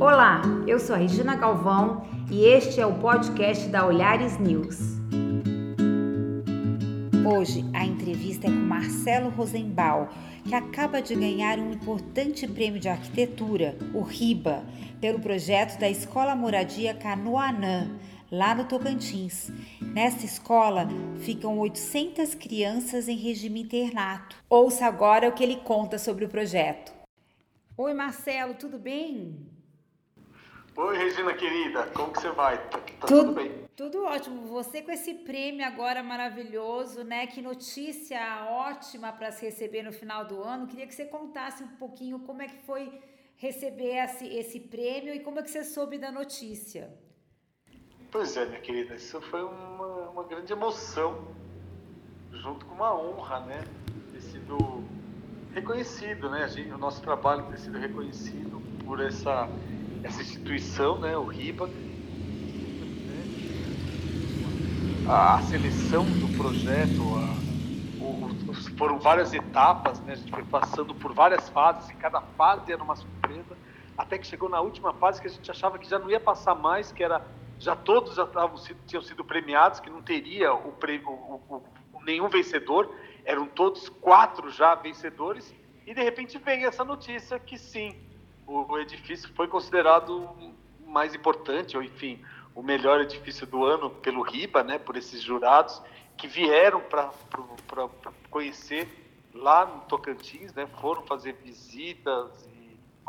Olá, eu sou a Regina Galvão e este é o podcast da Olhares News. Hoje a entrevista é com Marcelo Rosenbaum, que acaba de ganhar um importante prêmio de arquitetura, o RIBA, pelo projeto da Escola Moradia Canoanã, lá no Tocantins. Nesta escola ficam 800 crianças em regime internato. Ouça agora o que ele conta sobre o projeto. Oi, Marcelo, tudo bem? Oi, Regina querida, como que você vai? Tá, tá tudo, tudo, bem? Tudo ótimo. Você com esse prêmio agora maravilhoso, né? Que notícia ótima para se receber no final do ano. Queria que você contasse um pouquinho como é que foi receber esse, esse prêmio e como é que você soube da notícia. Pois é, minha querida, isso foi uma, uma grande emoção, junto com uma honra, né? Ter sido reconhecido, né? Gente, o nosso trabalho ter sido reconhecido por essa essa instituição, né, o RIBA, a, seleção do projeto, a, o, foram várias etapas, né, a gente foi passando por várias fases, e cada fase era uma surpresa, até que chegou na última fase que a gente achava que já não ia passar mais, que era já todos já estavam, tinham sido premiados, que não teria o, o, o, nenhum vencedor, eram todos quatro já vencedores, e de repente vem essa notícia que sim, o edifício foi considerado mais importante, ou enfim, o melhor edifício do ano pelo RIBA, né, por esses jurados que vieram para conhecer lá no Tocantins, né, foram fazer visitas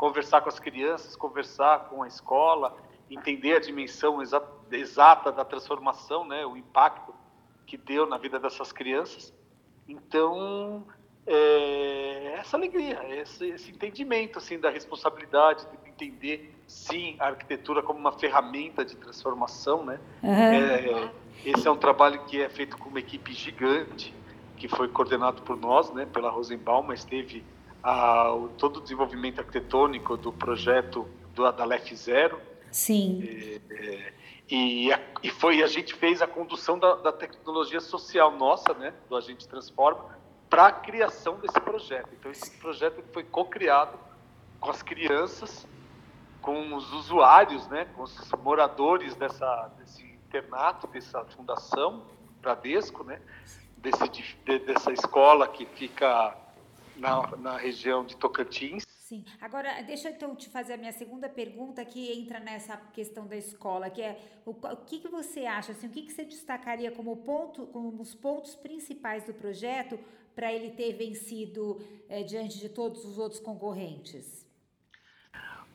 conversar com as crianças, conversar com a escola, entender a dimensão exa exata da transformação, né, o impacto que deu na vida dessas crianças. Então, é, essa alegria, esse, esse, entendimento assim da responsabilidade, de entender sim a arquitetura como uma ferramenta de transformação, né? Uhum. É, esse é um trabalho que é feito com uma equipe gigante que foi coordenado por nós, né? Pela Rosenbaum, mas teve a, o, todo o desenvolvimento arquitetônico do projeto do, da LEF Zero. Sim. É, é, e, a, e foi a gente fez a condução da, da tecnologia social nossa, né? Do Agente Transforma para a criação desse projeto. Então, esse projeto foi co-criado com as crianças, com os usuários, né, com os moradores dessa, desse internato, dessa fundação Bradesco, né, desse, de, dessa escola que fica na, na região de Tocantins. Sim. Agora, deixa eu então te fazer a minha segunda pergunta que entra nessa questão da escola, que é o, o que, que você acha, assim, o que, que você destacaria como, ponto, como os pontos principais do projeto para ele ter vencido é, diante de todos os outros concorrentes?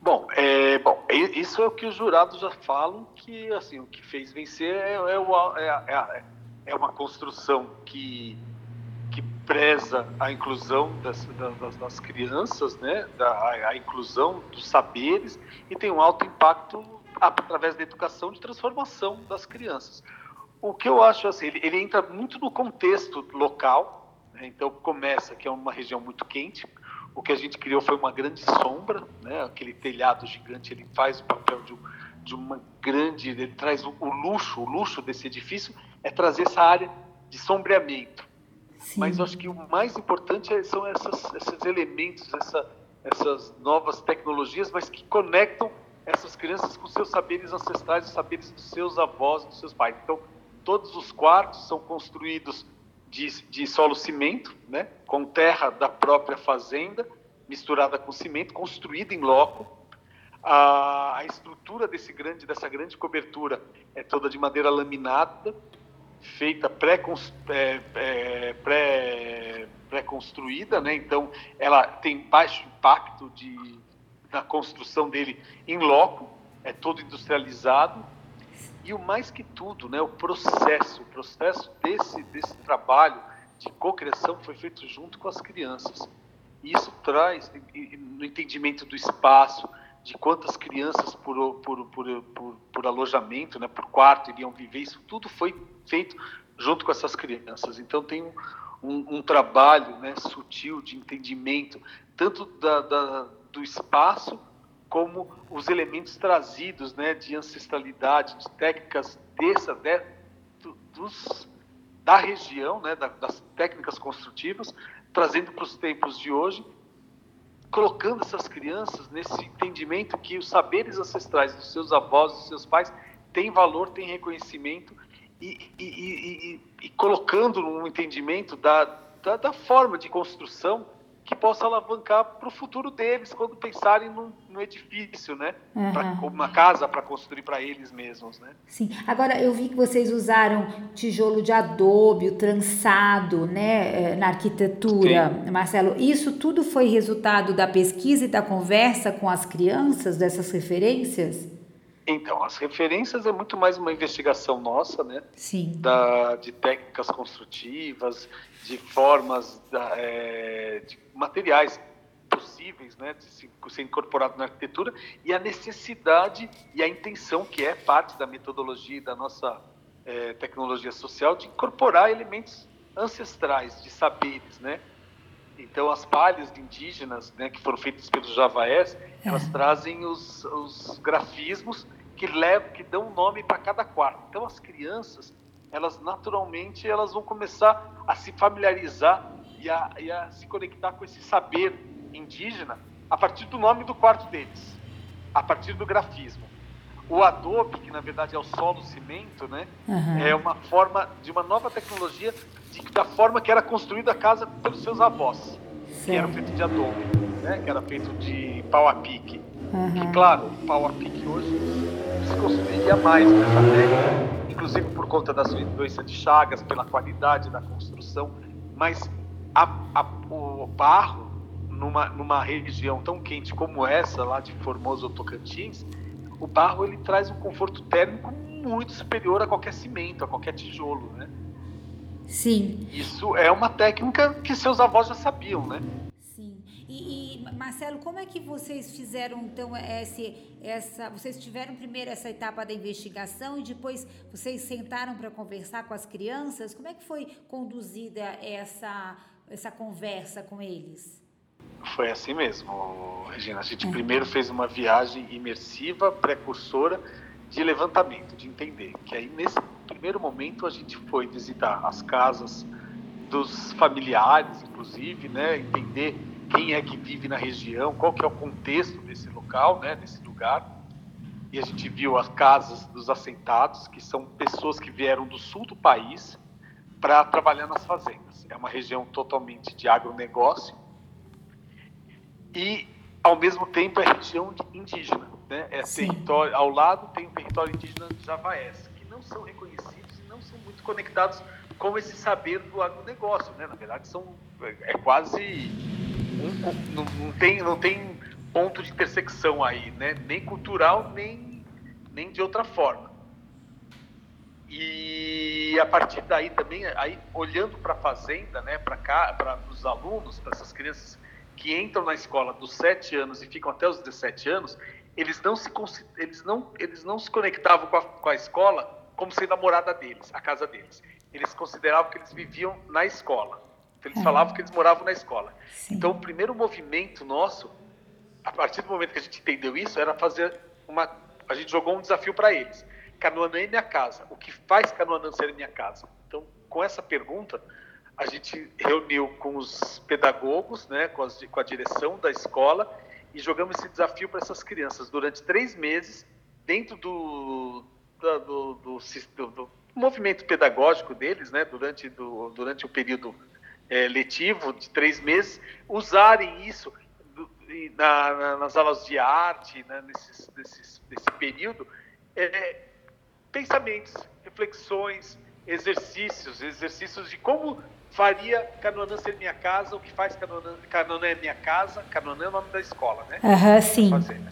Bom, é, bom, isso é o que os jurados já falam que assim o que fez vencer é, é, o, é, é, é uma construção que que preza a inclusão das, das, das crianças, né, da, a, a, inclusão dos saberes e tem um alto impacto através da educação de transformação das crianças. O que eu acho assim, ele, ele entra muito no contexto local, né? Então começa que é uma região muito quente. O que a gente criou foi uma grande sombra, né? aquele telhado gigante, ele faz o papel de, de uma grande, ele traz o, o, luxo, o luxo desse edifício é trazer essa área de sombreamento. Sim. Mas eu acho que o mais importante é, são essas, esses elementos, essa, essas novas tecnologias, mas que conectam essas crianças com seus saberes ancestrais, os saberes dos seus avós, dos seus pais. Então, todos os quartos são construídos de, de solo cimento, né, com terra da própria fazenda, misturada com cimento, construída em loco. A, a estrutura desse grande, dessa grande cobertura é toda de madeira laminada, feita é, é, pré-construída, pré, pré né? então ela tem baixo impacto de, na construção dele em loco, é todo industrializado, e o mais que tudo, né, o processo, o processo desse, desse trabalho de cocriação foi feito junto com as crianças. E isso traz, no entendimento do espaço, de quantas crianças por, por, por, por, por alojamento, né, por quarto iriam viver, isso tudo foi feito junto com essas crianças. Então tem um, um, um trabalho né, sutil de entendimento, tanto da, da, do espaço como os elementos trazidos né, de ancestralidade, de técnicas dessa, né, dos, da região, né, das técnicas construtivas, trazendo para os tempos de hoje, colocando essas crianças nesse entendimento que os saberes ancestrais dos seus avós, dos seus pais, têm valor, têm reconhecimento e, e, e, e colocando um entendimento da, da, da forma de construção que possa alavancar para o futuro deles quando pensarem no, no edifício, né? Uhum. Pra, uma casa para construir para eles mesmos, né? Sim. Agora eu vi que vocês usaram tijolo de adobe, o trançado, né, eh, na arquitetura, Sim. Marcelo. Isso tudo foi resultado da pesquisa e da conversa com as crianças dessas referências? Então, as referências é muito mais uma investigação nossa, né? Sim. Da, de técnicas construtivas, de formas, da, é, de materiais possíveis, né, de se, ser incorporado na arquitetura e a necessidade e a intenção que é parte da metodologia e da nossa é, tecnologia social de incorporar elementos ancestrais, de saberes, né? Então, as palhas indígenas, né, que foram feitas pelos javaés, elas é. trazem os, os grafismos que levam, que dão nome para cada quarto. Então, as crianças, elas naturalmente, elas vão começar a se familiarizar e a, e a se conectar com esse saber indígena a partir do nome do quarto deles, a partir do grafismo. O adobe, que na verdade é o solo cimento, né, uhum. é uma forma de uma nova tecnologia de, da forma que era construída a casa pelos seus avós, Sim. que era feito de adobe, né, que era feito de pau a pique. Uhum. Que, claro, o a pique hoje se construiria mais nessa técnica, inclusive por conta das doenças de chagas, pela qualidade da construção, mas a, a, o barro numa, numa região tão quente como essa, lá de Formoso Tocantins, o barro ele traz um conforto térmico muito superior a qualquer cimento, a qualquer tijolo, né? Sim. Isso é uma técnica que seus avós já sabiam, né? E, e Marcelo, como é que vocês fizeram então esse, essa? Vocês tiveram primeiro essa etapa da investigação e depois vocês sentaram para conversar com as crianças? Como é que foi conduzida essa essa conversa com eles? Foi assim mesmo, Regina. A gente é. primeiro fez uma viagem imersiva, precursora de levantamento, de entender. Que aí, nesse primeiro momento, a gente foi visitar as casas dos familiares, inclusive, né? Entender quem é que vive na região, qual que é o contexto desse local, né? Desse lugar. E a gente viu as casas dos assentados, que são pessoas que vieram do sul do país para trabalhar nas fazendas. É uma região totalmente de agronegócio e, ao mesmo tempo, é região indígena. Né? É território, ao lado tem o território indígena de Javaés, que não são reconhecidos e não são muito conectados com esse saber do agronegócio. Né? Na verdade, são, é quase. Não, não, tem, não tem ponto de intersecção aí, né? nem cultural, nem, nem de outra forma. E a partir daí também, aí olhando para a fazenda, né, para para os alunos, para essas crianças que entram na escola dos 7 anos e ficam até os 17 anos, eles não se eles não eles não se conectavam com a, com a escola como sendo a morada deles, a casa deles. Eles consideravam que eles viviam na escola. Então, eles é. falavam que eles moravam na escola. Sim. Então, o primeiro movimento nosso, a partir do momento que a gente entendeu isso, era fazer uma. A gente jogou um desafio para eles Canoanã é minha casa. O que faz Canoanã ser minha casa? Então, com essa pergunta, a gente reuniu com os pedagogos, né, com, as, com a direção da escola e jogamos esse desafio para essas crianças durante três meses, dentro do, do, do, do, do movimento pedagógico deles, né, durante, do, durante o período é, letivo de três meses, usarem isso na, na, nas aulas de arte, né, nesses, nesses, nesse período, é, pensamentos, reflexões, exercícios, exercícios de como faria Canoanã ser minha casa, o que faz Canoanã, Canoanã é minha casa, Canoanã é o nome da escola, né? Aham, uhum, sim.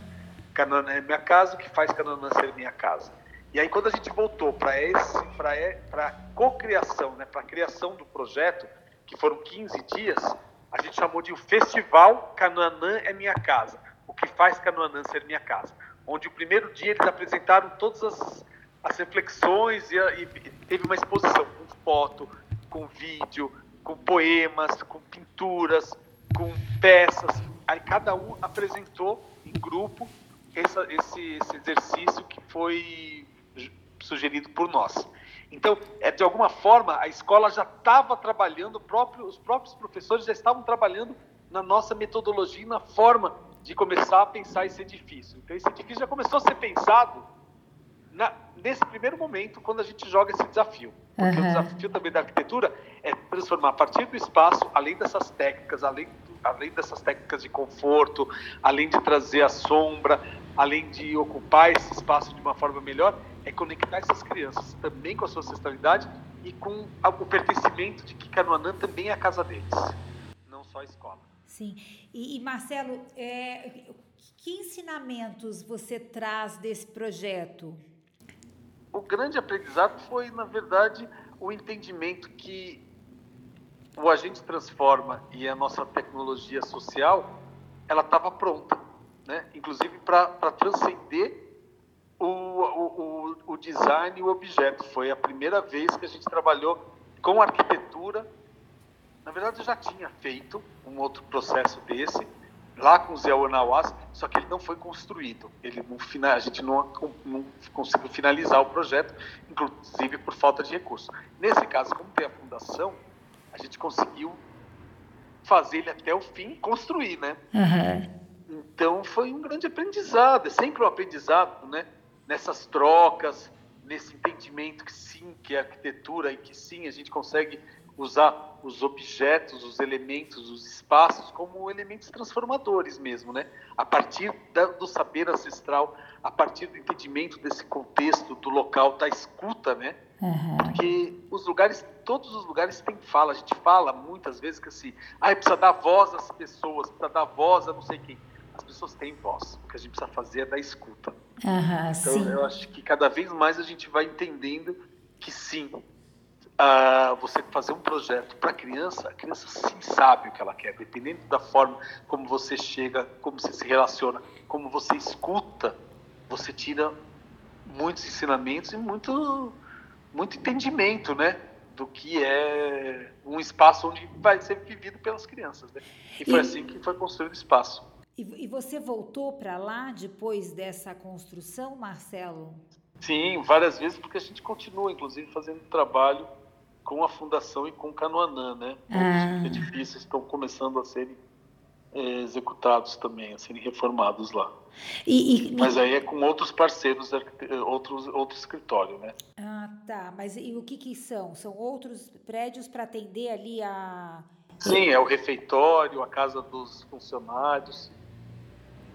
Canoanã é minha casa, o que faz Canoanã ser minha casa. E aí quando a gente voltou para esse, para a cocriação, né, para a criação do projeto, que foram 15 dias, a gente chamou de o Festival Canoanã é minha casa, o que faz Canoanã ser minha casa, onde o primeiro dia eles apresentaram todas as as reflexões e, e, teve uma exposição com foto, com vídeo, com poemas, com pinturas, com peças. Aí cada um apresentou em grupo essa, esse, esse exercício que foi sugerido por nós. Então, é, de alguma forma, a escola já estava trabalhando, próprio, os próprios professores já estavam trabalhando na nossa metodologia e na forma de começar a pensar esse edifício. Então, esse edifício já começou a ser pensado na, nesse primeiro momento, quando a gente joga esse desafio. Porque uhum. o desafio também da arquitetura é transformar a partir do espaço, além dessas técnicas, além, além dessas técnicas de conforto, além de trazer a sombra, além de ocupar esse espaço de uma forma melhor, é conectar essas crianças também com a sua ancestralidade e com o pertencimento de que Canoanã também é a casa deles, não só a escola. Sim. E, e Marcelo, é, que ensinamentos você traz desse projeto? O grande aprendizado foi, na verdade, o entendimento que o agente transforma e a nossa tecnologia social, ela estava pronta, né? Inclusive para transcender o, o, o design e o objeto. Foi a primeira vez que a gente trabalhou com arquitetura na verdade, eu já tinha feito um outro processo desse, lá com o Zé Onawaz, só que ele não foi construído. Ele não, a gente não, não conseguiu finalizar o projeto, inclusive por falta de recursos. Nesse caso, como tem a fundação, a gente conseguiu fazer ele até o fim construir, né? Uhum. Então foi um grande aprendizado, é sempre um aprendizado, né? Nessas trocas, nesse entendimento que sim, que é arquitetura e que sim, a gente consegue usar os objetos, os elementos, os espaços como elementos transformadores mesmo, né? A partir da, do saber ancestral, a partir do entendimento desse contexto do local, da escuta, né? Uhum. Porque os lugares, todos os lugares têm fala. A gente fala muitas vezes que assim, ah, precisa dar voz às pessoas, precisa dar voz a não sei quem. As pessoas têm voz. O que a gente precisa fazer é dar escuta. Uhum, então, sim. eu acho que cada vez mais a gente vai entendendo que sim, uh, você fazer um projeto para a criança, a criança sim sabe o que ela quer, dependendo da forma como você chega, como você se relaciona, como você escuta, você tira muitos ensinamentos e muito, muito entendimento, né? Do que é um espaço onde vai ser vivido pelas crianças. Né? E foi e, assim que foi construído o espaço. E, você voltou para lá depois dessa construção, Marcelo? Sim, várias vezes, porque a gente continua, inclusive, fazendo trabalho com a fundação e com o Canoanã, né? Ah. Os edifícios estão começando a serem é, executados também, a serem reformados lá. E, e, Mas aí é com outros parceiros, outros, outro escritório, né? Ah, tá. Mas e o que que são? São outros prédios para atender ali a... Sim, é o refeitório, a casa dos funcionários.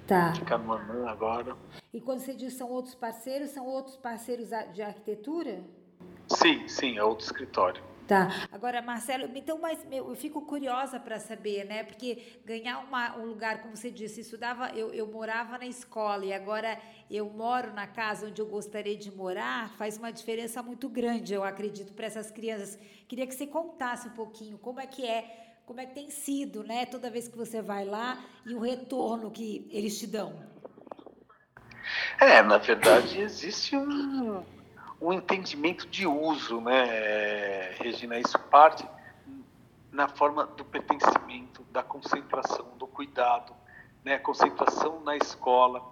Tá. De Canoanã agora. E quando você diz são outros parceiros, são outros parceiros de arquitetura? Sim, sim, é outro escritório. Tá. Agora, Marcelo, então, mas eu fico curiosa para saber, né? Porque ganhar uma, um lugar, como você disse, estudava, eu, eu morava na escola e agora eu moro na casa onde eu gostaria de morar, faz uma diferença muito grande, eu acredito, para essas crianças. Queria que você contasse um pouquinho como é que é, como é que tem sido, né? Toda vez que você vai lá e o retorno que eles te dão. É, na verdade, existe um um entendimento de uso, né, Regina? Isso parte na forma do pertencimento, da concentração, do cuidado, né? Concentração na escola,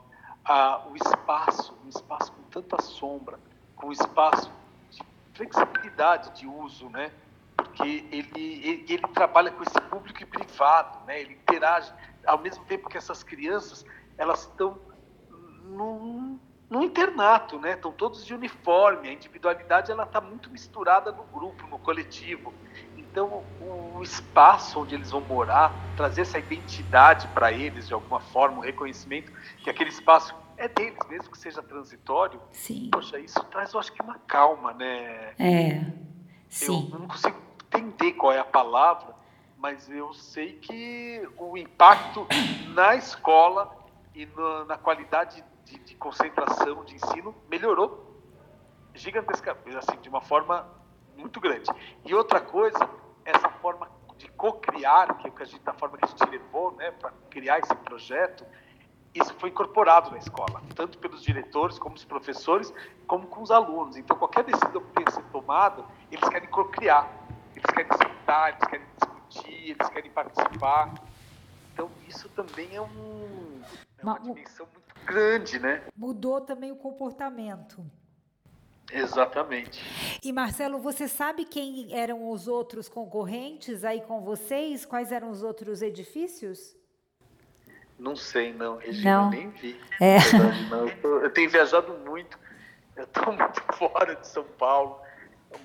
a, o espaço, um espaço com tanta sombra, com espaço de flexibilidade de uso, né? Porque ele, ele, ele trabalha com esse público e privado, né? Ele interage, ao mesmo tempo que essas crianças, elas estão num no internato, né? Estão todos de uniforme, a individualidade ela está muito misturada no grupo, no coletivo. Então, o espaço onde eles vão morar, trazer essa identidade para eles de alguma forma, o reconhecimento que aquele espaço é deles, mesmo que seja transitório. Sim. Poxa, isso traz, eu acho que uma calma, né? É. Sim. Eu, eu não consigo entender qual é a palavra, mas eu sei que o impacto na escola e na, na qualidade de, de concentração de ensino melhorou gigantescamente, assim, de uma forma muito grande. E outra coisa, essa forma de co-criar, que é a gente, da forma que a gente levou, né, para criar esse projeto, isso foi incorporado na escola, tanto pelos diretores, como os professores, como com os alunos. Então, qualquer decisão que tenha sido tomada, eles querem co-criar, eles querem sentar, eles querem discutir, eles querem participar. Então, isso também é, um, é uma dimensão muito grande, né? Mudou também o comportamento. Exatamente. E Marcelo, você sabe quem eram os outros concorrentes aí com vocês? Quais eram os outros edifícios? Não sei, não, Regina, não. nem vi. É. Verdade, não. Eu, tô, eu, tenho viajado muito, eu estou muito fora de São Paulo,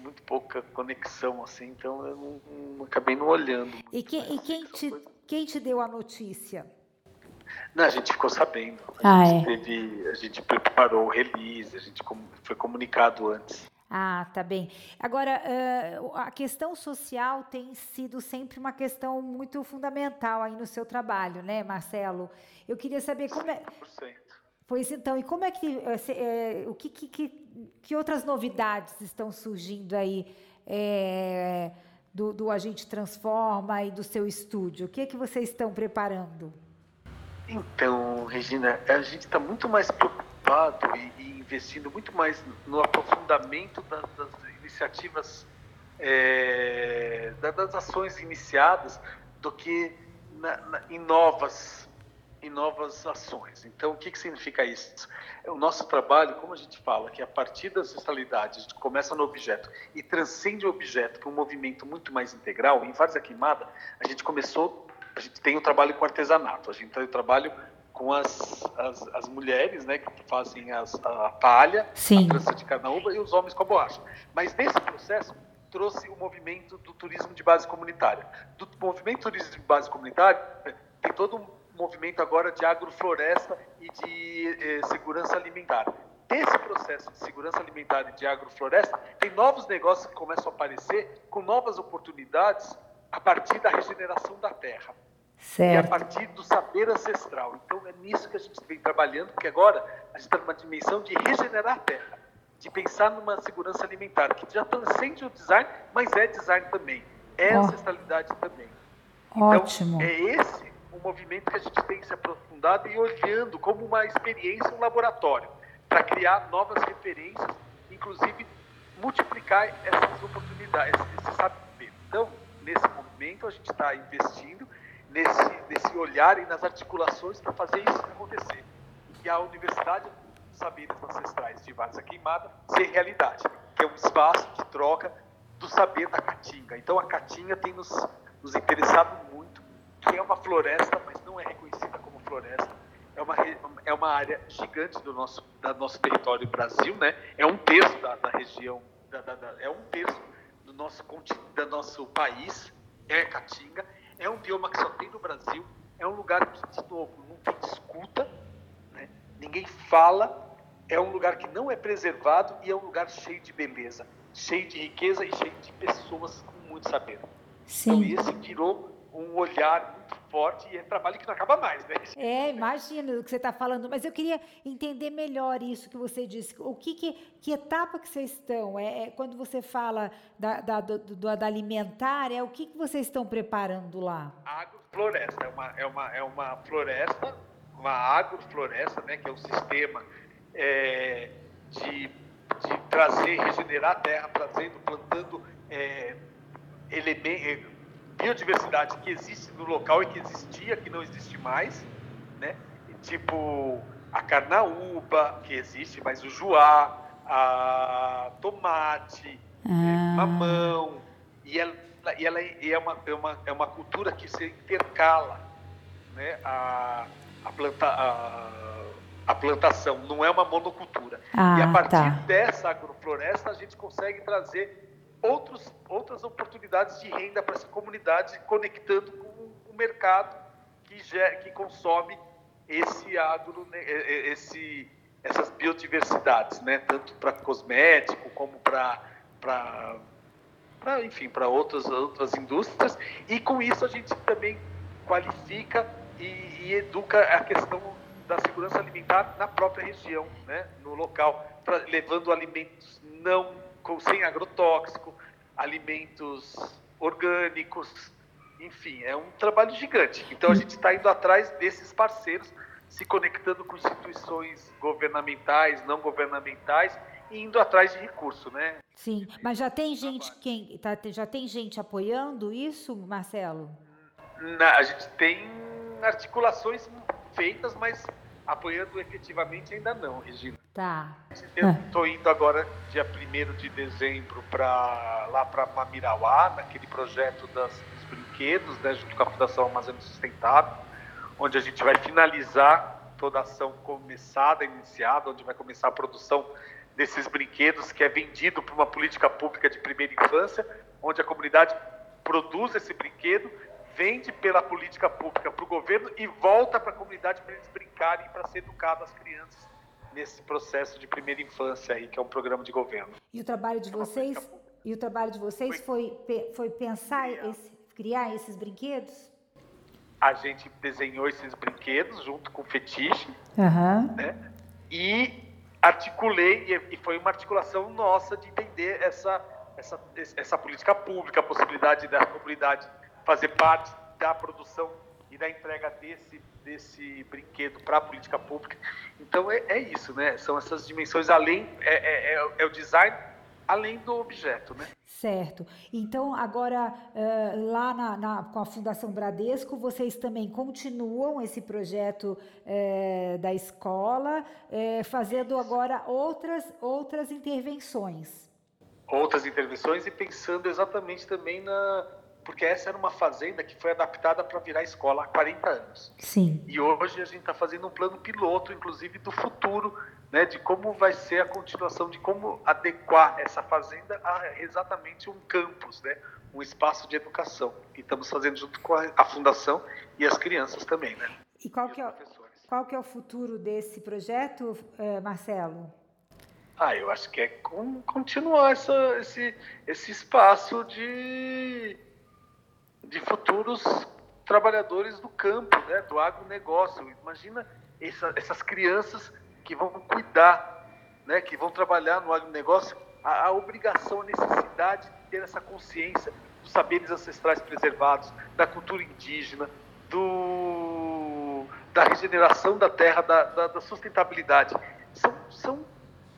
muito pouca conexão, assim, então eu não, não acabei não olhando. E, quem, e quem, te, quem te deu a notícia? Não, a gente ficou sabendo. A, ah, gente, é? teve, a gente preparou o release, a gente foi comunicado antes. Ah, tá bem. Agora, a questão social tem sido sempre uma questão muito fundamental aí no seu trabalho, né, Marcelo? Eu queria saber como é. 100%. Pois então, e como é que. É, o que, que, que, outras novidades estão surgindo aí é, do, do Agente Transforma e do seu estúdio? O que é que vocês estão preparando? Então, Regina, a gente está muito mais preocupado e, e, investindo muito mais no aprofundamento das, das iniciativas, é, das ações iniciadas, do que na, na, em novas em novas ações. Então, o que, que significa isso? O nosso trabalho, como a gente fala, que a partir das ancestralidades, a gente começa no objeto e transcende o objeto para um movimento muito mais integral. Em Várzea Queimada, a gente começou a gente tem o trabalho com artesanato, a gente tem o trabalho com as, as, as, mulheres, né, que fazem as, a palha, Sim. a trança de carnaúba e os homens com a borracha. Mas nesse processo trouxe o movimento do turismo de base comunitária. Do movimento turismo de base comunitária tem todo um movimento agora de agrofloresta e de eh, segurança alimentar. Desse processo de segurança alimentar e de agrofloresta, tem novos negócios que começam a aparecer com novas oportunidades a partir da regeneração da terra. Certo. E a partir do saber ancestral. Então é nisso que a gente vem trabalhando, porque agora a gente está numa dimensão de regenerar a terra, de pensar numa segurança alimentar, que já transcende o design, mas é design também, é oh. ancestralidade também. Então, Ótimo. Então, é esse o movimento que a gente tem se aprofundado e olhando como uma experiência, um laboratório, para criar novas referências, inclusive multiplicar essas oportunidades, esse saber. Então, nesse momento, a gente está investindo nesse, nesse olhar e nas articulações para fazer isso acontecer. E a Universidade dos Saberes Ancestrais de Várzea Queimada ser realidade, que é um espaço de troca do saber da Caatinga. Então, a Caatinga tem nos, nos interessado muito, que é uma floresta, mas não é reconhecida como floresta. É uma, é uma área gigante do nosso, do nosso território Brasil, né? É um terço da, da região, da, da, é um terço do nosso, do nosso país, é Caatinga. É um bioma que só tem no Brasil. É um lugar que, de novo, não tem escuta, né? ninguém fala. É um lugar que não é preservado e é um lugar cheio de beleza, cheio de riqueza e cheio de pessoas com muito saber. Sim. Então, esse virou um olhar forte e é trabalho que não acaba mais, né? É, imagina o que você está falando, mas eu queria entender melhor isso que você disse. O que, que, que etapa que vocês estão? É, é quando você fala da, da, do, do, da alimentar, é o que, que vocês estão preparando lá? Agrofloresta, é uma, é uma, é uma floresta, uma agrofloresta, né, que é um sistema é, de, de trazer, regenerar a terra, trazendo, plantando é, elementos biodiversidade que existe no local e que existia, que não existe mais, né? Tipo a carnaúba, que existe, mas o juá, a tomate, ah. é, mamão, e ela, e ela é, uma, é, uma, é uma cultura que se intercala, né? A, a, planta, a, a plantação, não é uma monocultura. Ah, e a partir tá. dessa agrofloresta a gente consegue trazer outros, outras oportunidades de renda para essa comunidade, conectando com o mercado que, gera, que consome esse agro, né, esse, essas biodiversidades, né? tanto para cosmético como para enfim para outras outras indústrias e com isso a gente também qualifica e, e, educa a questão da segurança alimentar na própria região, né? no local, pra, levando alimentos não com, sem agrotóxico, alimentos orgânicos, enfim, é um trabalho gigante. Então a gente está indo atrás desses parceiros, se conectando com instituições governamentais, não governamentais, e indo atrás de recurso, né? Sim, mas já tem gente quem tá, já tem gente apoiando isso, Marcelo? Na, a gente tem articulações feitas, mas apoiando efetivamente ainda não, Regina. Tá. Eu estou indo agora, dia 1 de dezembro, para lá para Mamirauá, naquele projeto das, dos brinquedos, né, junto com a Fundação Amazônia Sustentável, onde a gente vai finalizar toda a ação começada, iniciada, onde vai começar a produção desses brinquedos, que é vendido por uma política pública de primeira infância, onde a comunidade produz esse brinquedo, vende pela política pública para o governo e volta para a comunidade para eles brincarem, para ser educado as crianças nesse processo de primeira infância aí, que é um programa de governo. E o trabalho de é vocês, e o trabalho de vocês foi, foi pensar, criar. Esse, criar esses brinquedos? A gente desenhou esses brinquedos junto com o Fetiche, uhum. né? E articulei, e foi uma articulação nossa de entender essa, essa, essa política pública, a possibilidade da comunidade fazer parte da produção e da entrega desse, desse brinquedo para a política pública. Então é, é, isso, né? São essas dimensões além, é, é, é, é o design além do objeto, né? Certo. Então, agora, uh, lá na, na, com a Fundação Bradesco, vocês também continuam esse projeto uh, da escola, uh, fazendo agora outras, outras intervenções. Outras intervenções e pensando exatamente também na, porque essa era uma fazenda que foi adaptada para virar escola há 40 anos. Sim. E hoje a gente está fazendo um plano piloto, inclusive do futuro, né, de como vai ser a continuação, de como adequar essa fazenda a exatamente um campus, né, um espaço de educação. E estamos fazendo junto com a, a fundação e as crianças também, né? E qual e que é, qual que é o futuro desse projeto, eh, Marcelo? Ah, eu acho que é continuar essa, esse, esse espaço de de futuros trabalhadores do campo, né, do agronegócio. Imagina essa, essas crianças que vão cuidar, né, que vão trabalhar no agronegócio, a, a obrigação, a necessidade de ter essa consciência dos saberes ancestrais preservados, da cultura indígena, do, da regeneração da terra, da, da, da sustentabilidade. São, são,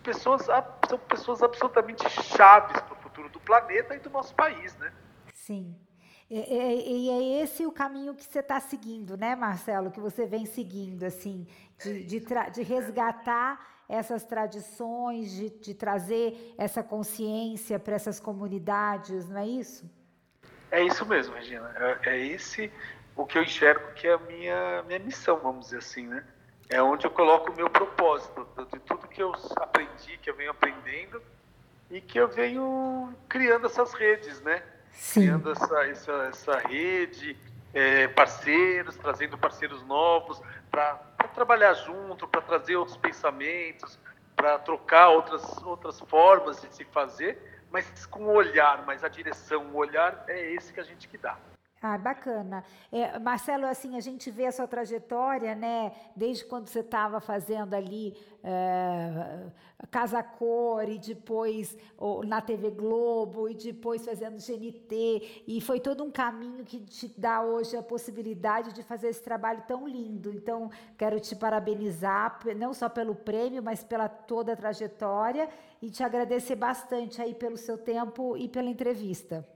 pessoas, são pessoas absolutamente chaves para o futuro do planeta e do nosso país, né? Sim. E, e, e é esse o caminho que você está seguindo, né, Marcelo? Que você vem seguindo, assim, de, de, de resgatar essas tradições, de, de trazer essa consciência para essas comunidades, não é isso? É isso mesmo, Regina. É, é esse o que eu enxergo que é a minha, minha missão, vamos dizer assim, né? É onde eu coloco o meu propósito, de tudo que eu aprendi, que eu venho aprendendo e que eu venho criando essas redes, né? Sim. criando essa, essa, essa rede, é, parceiros, trazendo parceiros novos para trabalhar junto, para trazer outros pensamentos, para trocar outras, outras formas de se fazer, mas com o olhar, mas a direção, o olhar é esse que a gente que dá. Ah, bacana. É, Marcelo, assim, a gente vê a sua trajetória, né? Desde quando você estava fazendo ali é, Casa Cor e depois ou, na TV Globo e depois fazendo GNT. E foi todo um caminho que te dá hoje a possibilidade de fazer esse trabalho tão lindo. Então, quero te parabenizar, não só pelo prêmio, mas pela toda a trajetória e te agradecer bastante aí pelo seu tempo e pela entrevista.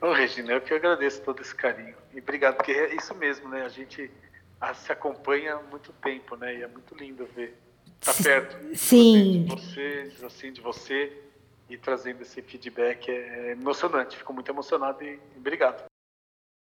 Ô, Regina, eu que agradeço todo esse carinho. E obrigado, porque é isso mesmo, né? A gente se acompanha há muito tempo, né? E é muito lindo ver. Tá perto. Sim. De vocês, assim, de você. E trazendo esse feedback é emocionante. Fico muito emocionado e obrigado.